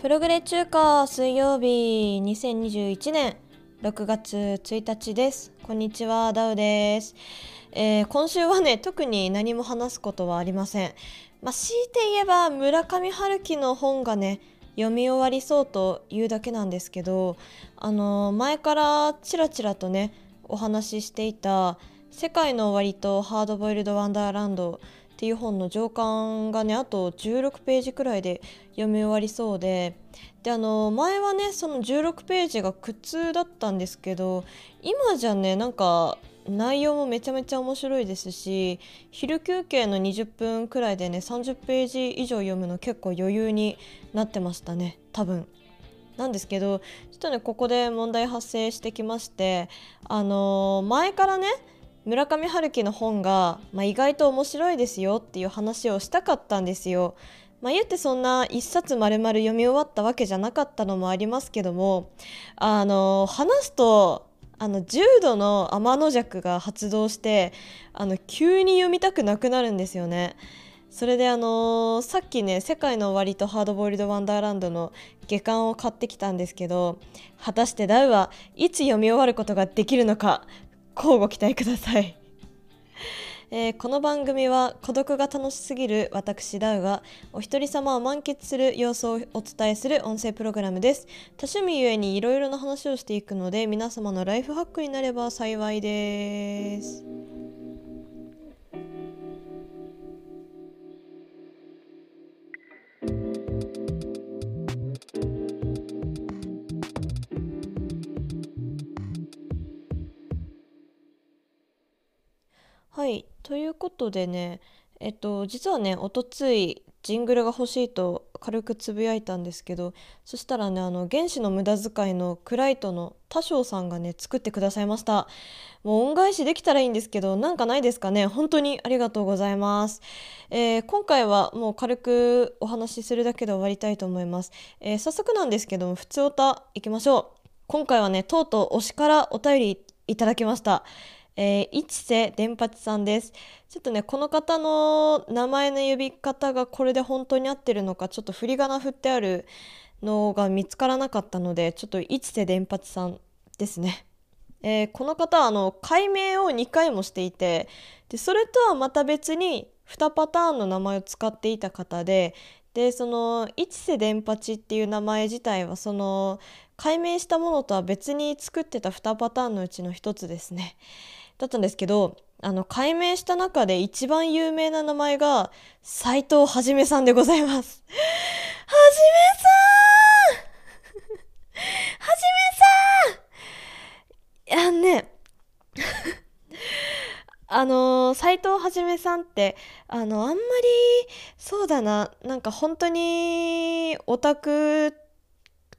プログレ中華水曜日2021年6月1日です。こんにちは、ダウです。えー、今週はね、特に何も話すことはありません。まあ強いて言えば村上春樹の本がね読み終わりそうというだけなんですけどあの前からちらちらとねお話ししていた「世界の終わりとハードボイルド・ワンダーランド」っていう本の上巻がねあと16ページくらいで読み終わりそうでであの前はねその16ページが苦痛だったんですけど今じゃねなんか内容もめちゃめちゃ面白いですし昼休憩の20分くらいでね30ページ以上読むの結構余裕になってましたね多分。なんですけどちょっとねここで問題発生してきましてあの前からね村上春樹の本が、まあ、意外と面白いですよっていう話をしたかったんですよ。まあ、言ってそんな一冊丸々読み終わったわけじゃなかったのもありますけどもあの話すとあの重度の天の弱が発動してあの急に読みたくなくなるんですよね。それであのさっきね「世界の終わりとハードボイルド・ワンダーランド」の下巻を買ってきたんですけど果たしてダウはいつ読み終わることができるのか乞うご期待ください。えーこの番組は孤独が楽しすぎる私ダウがお一人様を満喫する様子をお伝えする音声プログラムです。多趣味ゆえにいろいろな話をしていくので皆様のライフハックになれば幸いです。はい。ということでねえっと実はねおとついジングルが欲しいと軽くつぶやいたんですけどそしたらねあの原子の無駄遣いのクライトの多少さんがね作ってくださいました。もう恩返しできたらいいんですけどなんかないですかね？本当にありがとうございます、えー今回はもう軽くお話しするだけで終わりたいと思います、えー早速なんですけども普通歌いきましょう。今回はねとうとう推しからお便りいただきました。えー、一瀬伝八さんです。ちょっとね、この方の名前の呼び方がこれで本当に合ってるのか、ちょっと振り仮名振ってあるのが見つからなかったので、ちょっと一瀬伝八さんですね。えーこの方はあの解明を2回もしていてでそれとはまた別に2パターンの名前を使っていた方ででその一瀬伝八っていう名前自体はその解明したものとは別に作ってた2パターンのうちの1つですね。だったんですけどあの解明した中で一番有名な名前が斉藤はじめさんでございます。はじめさん！はじめさん！いやね。あの斉藤はじめさんってあのあんまりそうだな。なんか本当にオタク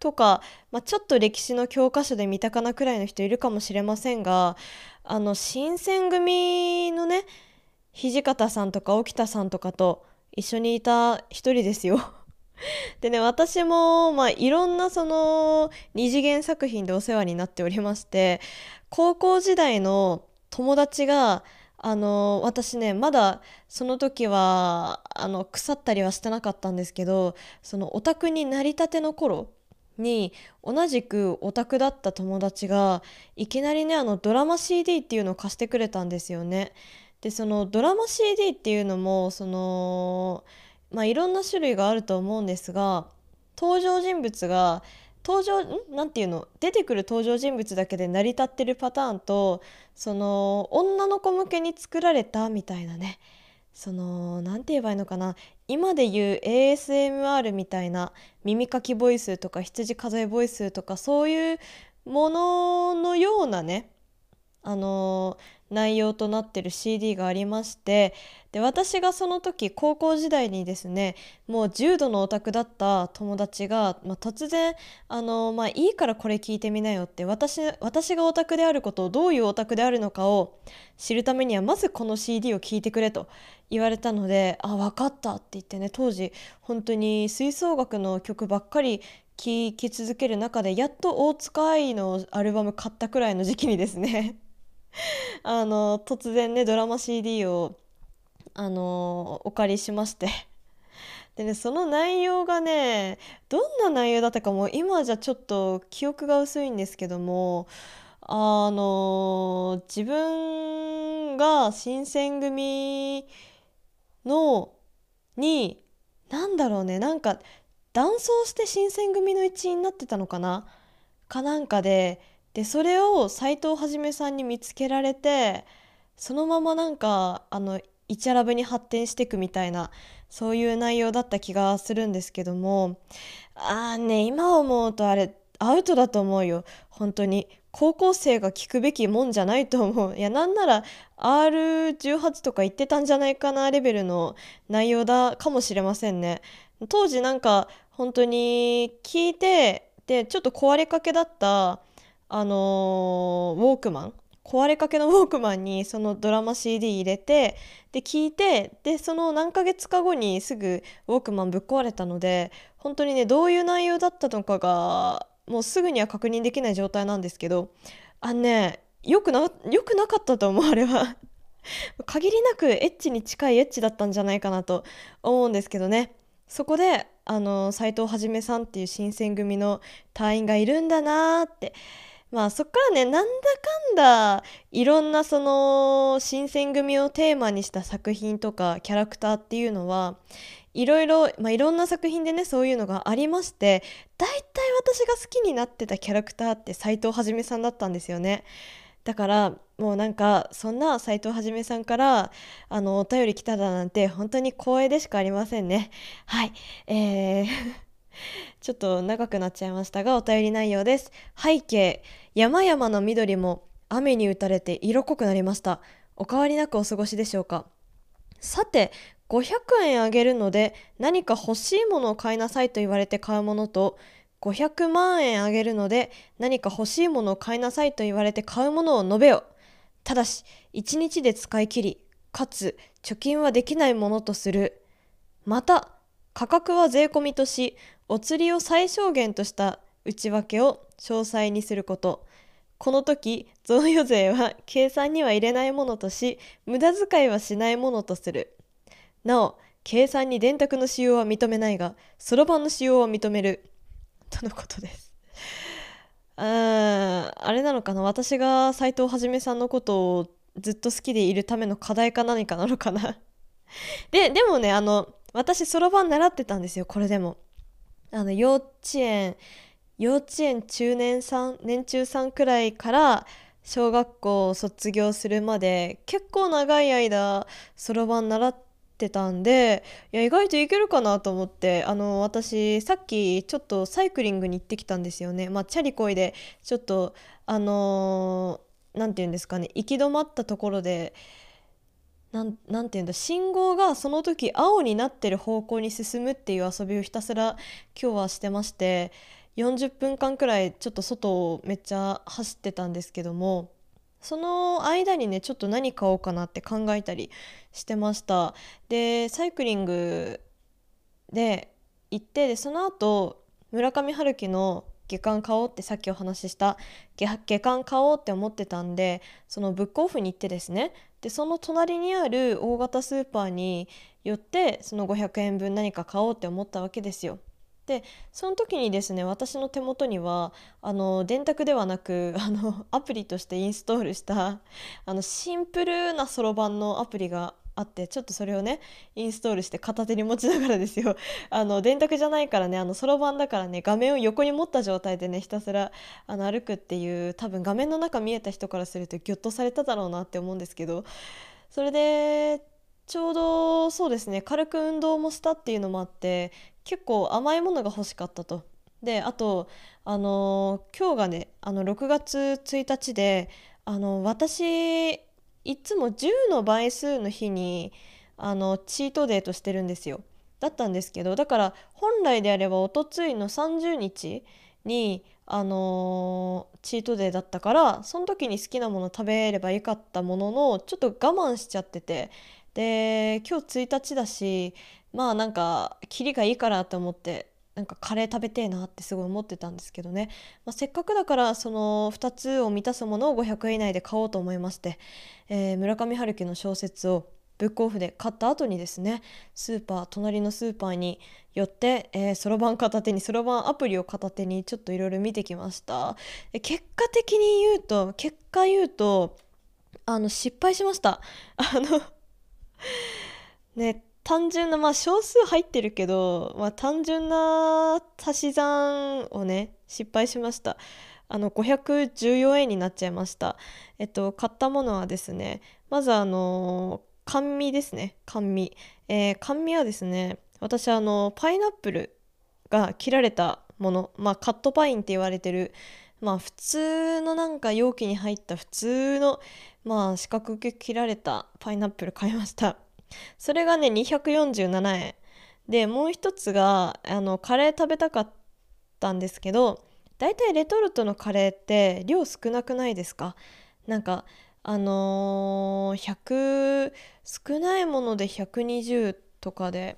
とか、まあ、ちょっと歴史の教科書で見たかなくらいの人いるかもしれませんがあの新選組のね土方さんとか沖田さんとかと一緒にいた一人ですよ。でね私も、まあ、いろんなその二次元作品でお世話になっておりまして高校時代の友達があの私ねまだその時はあの腐ったりはしてなかったんですけどそのオタクになりたての頃に同じくオタクだった友達がいきなりねあのドラマ CD っていうのを貸してくれたんですよね。でそのドラマ CD っていうのもそのまあいろんな種類があると思うんですが登場人物が登場ん？なんていうの？出てくる登場人物だけで成り立ってるパターンとその女の子向けに作られたみたいなね。そのなんて言えばいいのかな。今で言う ASMR みたいな耳かきボイスとか羊数えボイスとかそういうもののようなねあの内容となってる CD がありましてで私がその時高校時代にですねもう重度のオタクだった友達が、まあ、突然あの、まあ、いいからこれ聞いてみなよって私私がオタクであることをどういうオタクであるのかを知るためにはまずこの CD を聞いてくれと言われたのであ分かったって言ってね当時本当に吹奏楽の曲ばっかり聴き続ける中でやっと大塚愛のアルバム買ったくらいの時期にですね あの突然ねドラマ CD をあのお借りしまして。でねその内容がねどんな内容だったかも今じゃちょっと記憶が薄いんですけどもあの自分が新選組のに何だろうねなんか男装して新選組の一員になってたのかな？かなんかででそれを斎藤はじめさんに見つけられてそのままなんかあのイチャラブに発展していくみたいなそういう内容だった気がするんですけどもああね今思うとあれアウトだと思うよ。本当に。高校生が聞くべきもんじゃないと思う。いやなんなら R18 とか言ってたんじゃないかなレベルの内容だかもしれませんね。当時なんか本当に聞いてでちょっと壊れかけだったあのー、ウォークマン？壊れかけのウォークマンにそのドラマ CD 入れてで聞いてでその何ヶ月か後にすぐウォークマンぶっ壊れたので本当にねどういう内容だったのかがもうすぐには確認できない状態なんですけどあのねよくなよくなかったと思うあれは 限りなくエッチに近いエッチだったんじゃないかなと思うんですけどね。そこであの斎藤はさんっていう新選組の隊員がいるんだなーってまあそっからねなんだかんだいろんなその新選組をテーマにした作品とかキャラクターっていうのはいろいろ、まあ、いろんな作品でねそういうのがありまして大体私が好きになってたキャラクターって斎藤はさんだったんですよね。だからもうなんかそんな斎藤はさんからあのお便り来ただなんて本当に光栄でしかありませんね。はいえーちょっと長くなっちゃいましたがお便り内容です。背景山々の緑も雨に打たれて色濃くなりました。お変わりなくお過ごしでしょうかさて500円あげるので何か欲しいものを買いなさいと言われて買うものと500万円あげるので何か欲しいものを買いなさいと言われて買うものを述べよただし1日で使い切りかつ貯金はできないものとするまた価格は税込みとしお釣りを最小限とした内訳を詳細にすること。この時贈与税は計算には入れないものとし無駄遣いはしないものとする。なお計算に電卓の使用は認めないがそろばんの使用は認める。とのことです。ああれなのかな？私が斎藤はさんのことをずっと好きでいるための課題か何かなのかな？ででもねあの私そろばん習ってたんですよこれでも。あの幼稚園幼稚園中年3年中3くらいから小学校を卒業するまで結構長い間そろばん習ってたんでいや意外といけるかなと思ってあの私さっきちょっとサイクリングに行ってきたんですよね。まあ、チャリこいでちょっとあの何て言うんですかね行き止まったところで何て言うんだ信号がその時青になってる方向に進むっていう遊びをひたすら今日はしてまして40分間くらいちょっと外をめっちゃ走ってたんですけどもその間にねちょっと何買おうかなって考えたりしてました。でサイクリングで行ってでその後村上春樹の下巻買おうってさっきお話しした下巻買おうって思ってたんでそのブックオフに行ってですねでその隣にある大型スーパーに寄ってその500円分何か買おうって思ったわけですよ。でその時にですね私の手元にはあの電卓ではなく あのアプリとしてインストールしたあのシンプルなそろばんのアプリがあってちょっとそれをねインストールして片手に持ちながらですよ あの電卓じゃないからねあのそろばんだからね画面を横に持った状態でねひたすらあの歩くっていう多分画面の中見えた人からするとギョッとされただろうなって思うんですけどそれでちょうどそうですね軽く運動もしたっていうのもあって結構甘いものが欲しかったと。であとあの今日がねあの6月1日であの私いつも10の倍数の日にあのチートデーとしてるんですよ。だったんですけどだから本来であればおとついの30日にあのー、チートデーだったからその時に好きなもの食べればよかったもののちょっと我慢しちゃっててで今日1日だしまあなんかキリがいいからと思ってなんかカレー食べてえなってすごい思ってたんですけどね、まあ、せっかくだからその2つを満たすものを500円以内で買おうと思いまして、えー、村上春樹の小説をブックオフで買った後にですねスーパー隣のスーパーに寄ってそろばん片手にそろばんアプリを片手にちょっといろいろ見てきました。結果的に言うと結果言うとあの失敗しました。あのね単純なまあ少数入ってるけど、まあ、単純な足し算をね失敗しました。あの514円になっちゃいました。えっと買ったものはですねまずあの甘味ですね。甘味、えー、甘味はですね私あのパイナップルが切られたもの。まあカットパインって言われてる。まあ普通のなんか容器に入った普通のまあ四角く切られたパイナップル買いました。それがね247円。でもう一つがあのカレー食べたかったんですけど大体レトルトのカレーって量少なくないですか？なんかあのー、100少ないもので120とかで。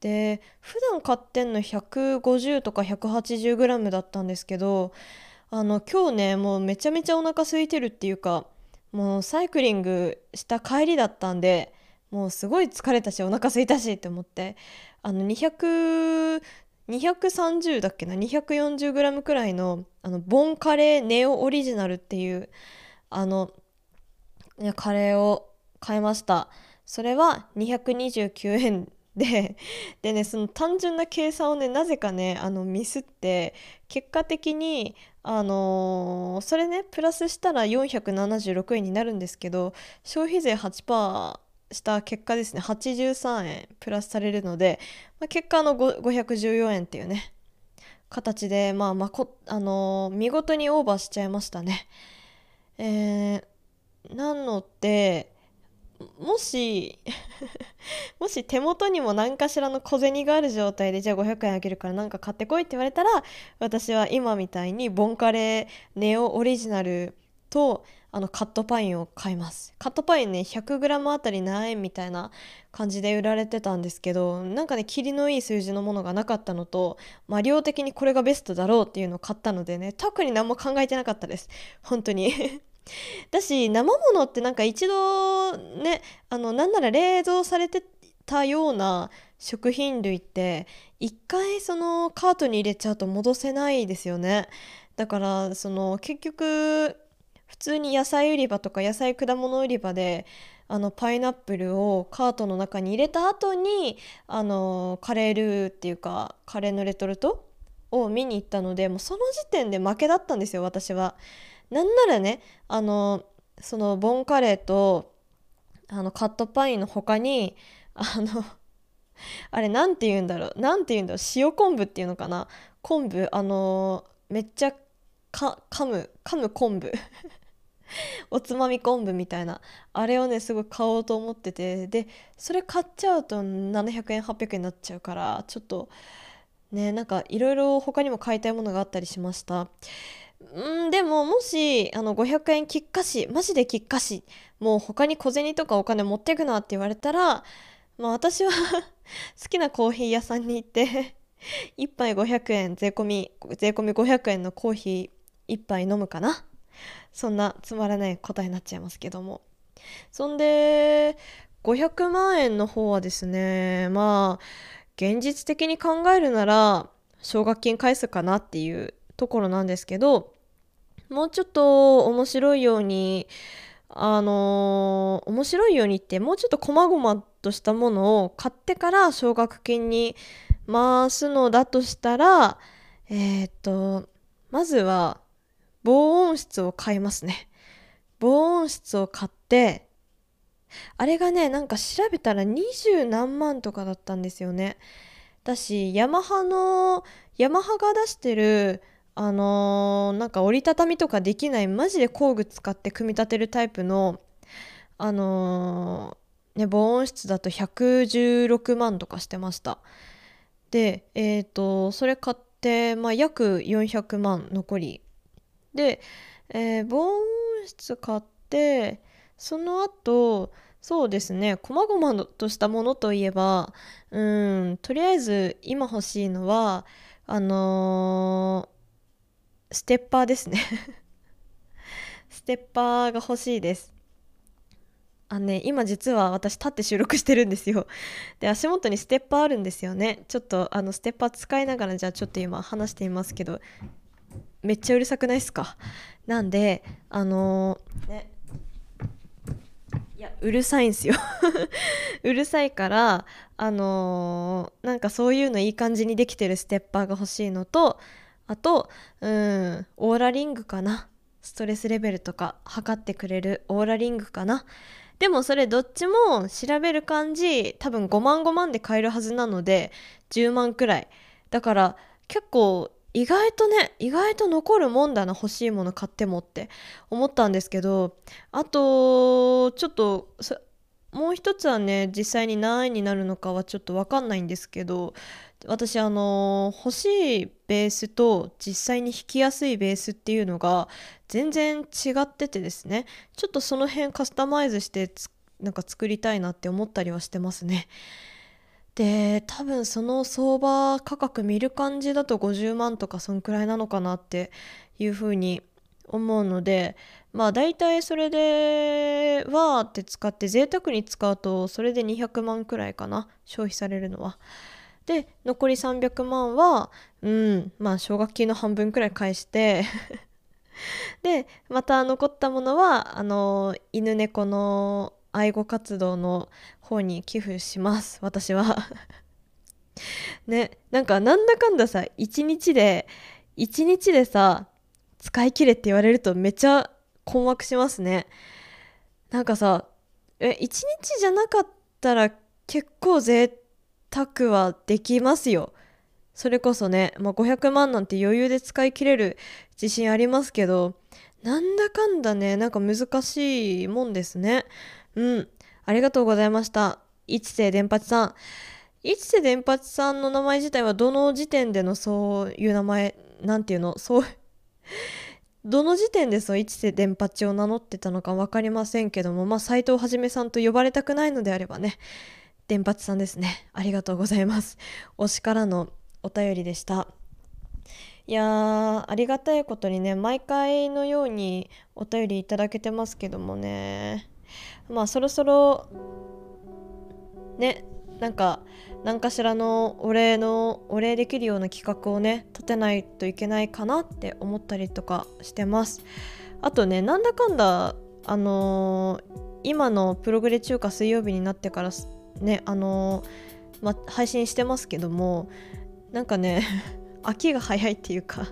で普段買ってんの150とか 180g だったんですけどあの今日ねもうめちゃめちゃお腹空いてるっていうかもうサイクリングした帰りだったんでもうすごい疲れたしお腹空いたしって思ってあの200 230だっけな 240g くらいのあのボンカレーネオオリジナルっていうあのカレーを買いました。それは229円ででねその単純な計算をねなぜかねあのミスって結果的にあのー、それねプラスしたら476円になるんですけど消費税8%した結果ですね83円プラスされるので、まあ、結果の514円っていうね形でまあまこあのー、見事にオーバーしちゃいましたね。えー、なのでもし もし手元にも何かしらの小銭がある状態でじゃあ500円あげるから何か買ってこいって言われたら私は今みたいにボンカレーネオオリジナルとあのカットパインを買います。カットパインね 100g あたり何円みたいな感じで売られてたんですけどなんかね霧のいい数字のものがなかったのと、まあ、量的にこれがベストだろうっていうのを買ったのでね特に何も考えてなかったです。本当に。だし生ものってなんか一度ねあのなんなら冷蔵されてたような食品類って一回そのカートに入れちゃうと戻せないですよね。だからその結局普通に野菜売り場とか野菜果物売り場であのパイナップルをカートの中に入れた後にあのカレールーっていうかカレーのレトルトを見に行ったのでもうその時点で負けだったんですよ私は。なんならねあのそのボンカレーとあのカットパインの他にあのあれ何て言うんだろう何て言うんだろう塩昆布っていうのかな昆布あのめっちゃか噛む噛む昆布。おつまみ昆布みたいな。あれをねすごい買おうと思ってて。でそれ買っちゃうと700円800円になっちゃうからちょっとねなんかいろいろ他にも買いたいものがあったりしました。んでももしあの500円きっかしマジできっかしもう他に小銭とかお金持ってくなって言われたらまあ私は 好きなコーヒー屋さんに行って 1杯500円税込み税込み500円のコーヒー1杯飲むかな？そんなつまらない答えになっちゃいますけども。そんで500万円の方はですねまあ現実的に考えるなら奨学金返すかなっていうところなんですけどもうちょっと面白いようにあのー、面白いようにってもうちょっと細々としたものを買ってから奨学金に回すのだとしたらえっ、とまずは防音室を買いますね。防音室を買って、あれがね、なんか調べたら二十何万とかだったんですよね。だし、ヤマハの、ヤマハが出してる、あのー、なんか折りたたみとかできない、マジで工具使って組み立てるタイプの、あのー、ね、防音室だと116万とかしてました。で、えっ、ー、と、それ買って、まあ、約400万残りで、えー、防音室買ってその後そうですね細々としたものといえばうんとりあえず今欲しいのはあのー、ステッパーですね。ステッパーが欲しいです。あね今実は私立って収録してるんですよ。で足元にステッパーあるんですよね。ちょっとあのステッパー使いながらじゃあちょっと今話していますけどめっちゃうるさくないですか？なんであのー、ね。いやうるさいんすよ。うるさいからあのー、なんかそういうのいい感じにできてるステッパーが欲しいのとあとうんオーラリングかな？ストレスレベルとか測ってくれるオーラリングかな？でもそれどっちも調べる感じ多分5万5万で買えるはずなので10万くらい。だから結構意外とね意外と残るもんだな欲しいもの買ってもって思ったんですけどあとちょっともう一つはね実際に何円になるのかはちょっと分かんないんですけど私あの欲しいベースと実際に弾きやすいベースっていうのが全然違っててですねちょっとその辺カスタマイズしてなんか作りたいなって思ったりはしてますね。で多分その相場価格見る感じだと50万とかそんくらいなのかなっていうふうに思うのでまあ大体それでわって使って贅沢に使うとそれで200万くらいかな消費されるのは。で残り300万はうんまあ奨学金の半分くらい返して でまた残ったものはあの犬猫の愛護活動の方に寄付します。私は。ねなんかなんだかんださ1日で1日でさ使い切れって言われるとめっちゃ困惑しますね。なんかさえ1日じゃなかったら結構贅沢はできますよ。それこそね、まあ、500万なんて余裕で使い切れる自信ありますけどなんだかんだねなんか難しいもんですね。うん。ありがとうございました。一世伝八さん。一世伝八さんの名前自体はどの時点でのそういう名前、なんていうの、そう、どの時点でそう一世伝八を名乗ってたのか分かりませんけども、まあ、斎藤はさんと呼ばれたくないのであればね、伝八さんですね。ありがとうございます。推しからのお便りでした。いやーありがたいことにね毎回のようにお便りいただけてますけどもねまあそろそろねなんか何かしらのお礼のお礼できるような企画をね立てないといけないかなって思ったりとかしてます。あとねなんだかんだあのー、今のプログレ中華水曜日になってからねあのー、ま、配信してますけどもなんかね 秋が早いっていうか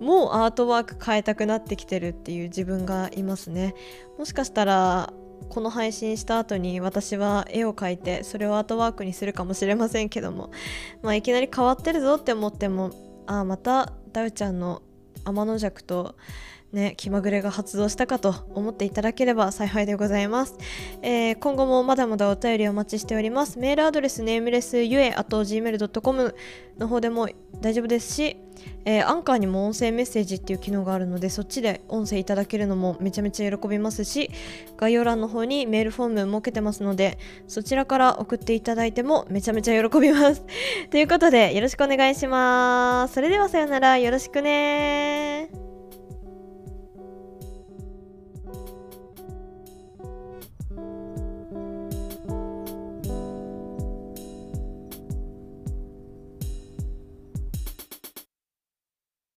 もうアートワーク変えたくなってきてるっていう自分がいますね。もしかしたらこの配信した後に私は絵を描いてそれをアートワークにするかもしれませんけども まあいきなり変わってるぞって思ってもああまたダウちゃんの天の弱とね、気まぐれが発動したかと思っていただければ幸いでございます、えー、今後もまだまだお便りお待ちしております。メールアドレスネームレスゆえあと gmail.com の方でも大丈夫ですし、えー、アンカーにも音声メッセージっていう機能があるのでそっちで音声いただけるのもめちゃめちゃ喜びますし概要欄の方にメールフォーム設けてますのでそちらから送っていただいてもめちゃめちゃ喜びます。ということでよろしくお願いします。それではさよなら。よろしくね